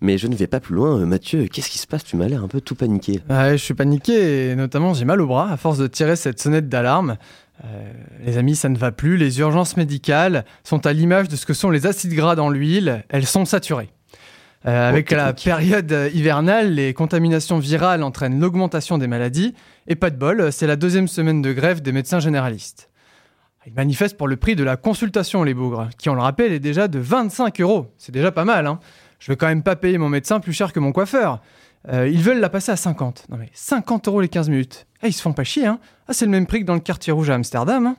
Mais je ne vais pas plus loin. Euh, Mathieu, qu'est-ce qui se passe? Tu m'as l'air un peu tout paniqué. Ouais, je suis paniqué et notamment j'ai mal au bras à force de tirer cette sonnette d'alarme. Euh, les amis, ça ne va plus. Les urgences médicales sont à l'image de ce que sont les acides gras dans l'huile. Elles sont saturées. Euh, avec la période hivernale, les contaminations virales entraînent l'augmentation des maladies. Et pas de bol, c'est la deuxième semaine de grève des médecins généralistes. Ils manifestent pour le prix de la consultation, les bougres, qui, on le rappelle, est déjà de 25 euros. C'est déjà pas mal, hein. Je vais quand même pas payer mon médecin plus cher que mon coiffeur. Euh, ils veulent la passer à 50. Non mais 50 euros les 15 minutes. Eh, ils se font pas chier, hein. Ah, c'est le même prix que dans le quartier rouge à Amsterdam. Hein.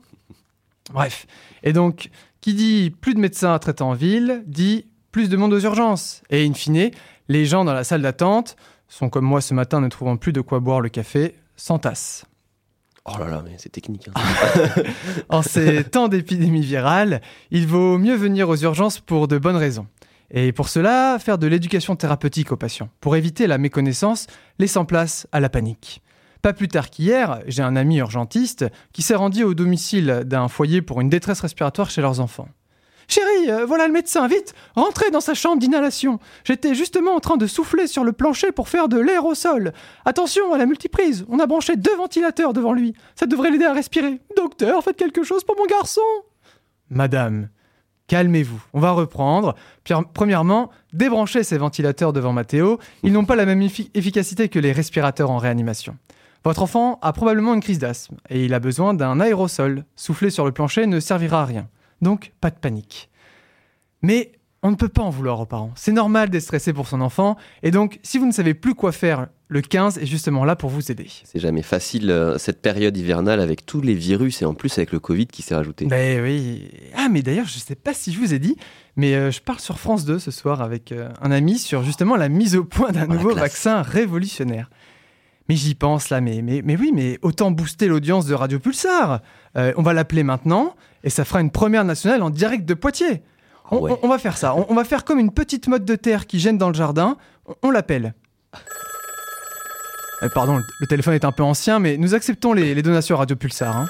Bref. Et donc, qui dit plus de médecins à traiter en ville, dit plus de monde aux urgences. Et in fine, les gens dans la salle d'attente sont comme moi ce matin ne trouvant plus de quoi boire le café, sans tasse. Oh là là, mais c'est technique. Hein. en ces temps d'épidémie virale, il vaut mieux venir aux urgences pour de bonnes raisons. Et pour cela, faire de l'éducation thérapeutique aux patients, pour éviter la méconnaissance, laissant place à la panique. Pas plus tard qu'hier, j'ai un ami urgentiste qui s'est rendu au domicile d'un foyer pour une détresse respiratoire chez leurs enfants. Chérie, euh, voilà le médecin, vite, rentrez dans sa chambre d'inhalation. J'étais justement en train de souffler sur le plancher pour faire de l'air au sol. Attention à la multiprise, on a branché deux ventilateurs devant lui. Ça devrait l'aider à respirer. Docteur, faites quelque chose pour mon garçon. Madame, calmez-vous, on va reprendre. Premièrement, débranchez ces ventilateurs devant Mathéo. Ils n'ont pas la même efficacité que les respirateurs en réanimation. Votre enfant a probablement une crise d'asthme et il a besoin d'un aérosol. Souffler sur le plancher ne servira à rien. Donc, pas de panique. Mais on ne peut pas en vouloir aux parents. C'est normal d'être stressé pour son enfant. Et donc, si vous ne savez plus quoi faire, le 15 est justement là pour vous aider. C'est jamais facile euh, cette période hivernale avec tous les virus et en plus avec le Covid qui s'est rajouté. Ben oui. Ah, mais d'ailleurs, je ne sais pas si je vous ai dit, mais euh, je parle sur France 2 ce soir avec euh, un ami sur justement la mise au point d'un oh, nouveau vaccin révolutionnaire. Mais j'y pense là, mais, mais, mais oui, mais autant booster l'audience de Radio Pulsar. on va l'appeler maintenant et ça fera une première nationale en direct de Poitiers. On, va faire ça. On, va faire comme une petite motte de terre qui gêne dans le jardin. On, l'appelle. Euh, pardon, le, téléphone est un peu ancien, mais nous acceptons les, donations Radio Pulsar. Hein.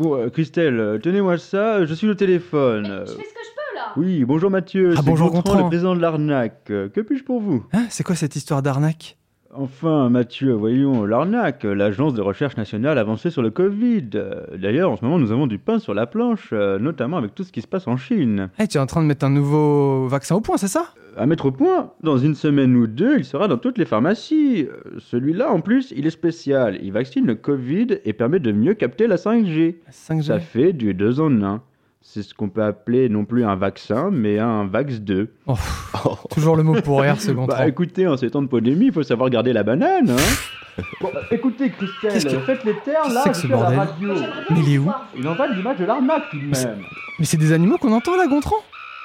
Euh, Christelle, euh, tenez-moi ça, je suis le téléphone. je fais ce que je peux là. Oui, bonjour Mathieu, ah, bonjour Gontran, le président de l'arnaque. Que puis-je pour vous? Hein, C'est quoi cette histoire d'arnaque? Enfin, Mathieu, voyons, l'arnaque, l'agence de recherche nationale avancée sur le Covid. D'ailleurs, en ce moment, nous avons du pain sur la planche, euh, notamment avec tout ce qui se passe en Chine. Eh, tu es en train de mettre un nouveau vaccin au point, c'est ça? À mettre au point Dans une semaine ou deux, il sera dans toutes les pharmacies. Celui-là, en plus, il est spécial. Il vaccine le Covid et permet de mieux capter la 5G. 5G. Ça fait du 2 en 1. C'est ce qu'on peut appeler non plus un vaccin, mais un Vax 2. toujours le mot pour rire, second Bah écoutez, en ces temps de pandémie, il faut savoir garder la banane. Hein bon, bah, écoutez, Christelle, faites les terres là, je la radio. Mais il est où Il en va l'image de l'arnaque tout de même. Mais c'est des animaux qu'on entend là, Gontran?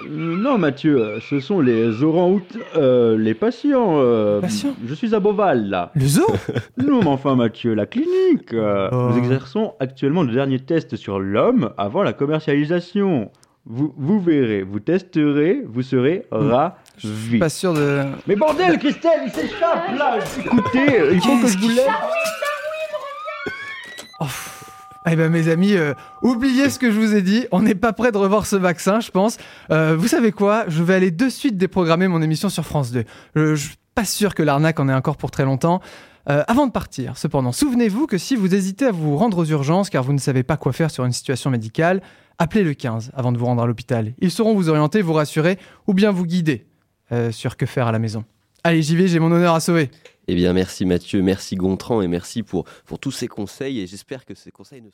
Non, Mathieu, euh, ce sont les orang euh, les patients. patients Je suis à Beauval, là. Le zoo Non, mais enfin, Mathieu, la clinique. Oh. Nous exerçons actuellement le dernier test sur l'homme avant la commercialisation. Vous, vous verrez, vous testerez, vous serez hmm. ravis. Pas sûr de. Mais bordel, Christelle, il s'échappe là Écoutez, il faut que je vous laisse. Oh. Eh ben mes amis, euh, oubliez ce que je vous ai dit. On n'est pas prêt de revoir ce vaccin, je pense. Euh, vous savez quoi? Je vais aller de suite déprogrammer mon émission sur France 2. Je, je suis pas sûr que l'arnaque en ait encore pour très longtemps. Euh, avant de partir, cependant, souvenez-vous que si vous hésitez à vous rendre aux urgences car vous ne savez pas quoi faire sur une situation médicale, appelez le 15 avant de vous rendre à l'hôpital. Ils sauront vous orienter, vous rassurer ou bien vous guider sur que faire à la maison. Allez, j'y vais, j'ai mon honneur à sauver. Eh bien, merci Mathieu, merci Gontran et merci pour, pour tous ces conseils et j'espère que ces conseils ne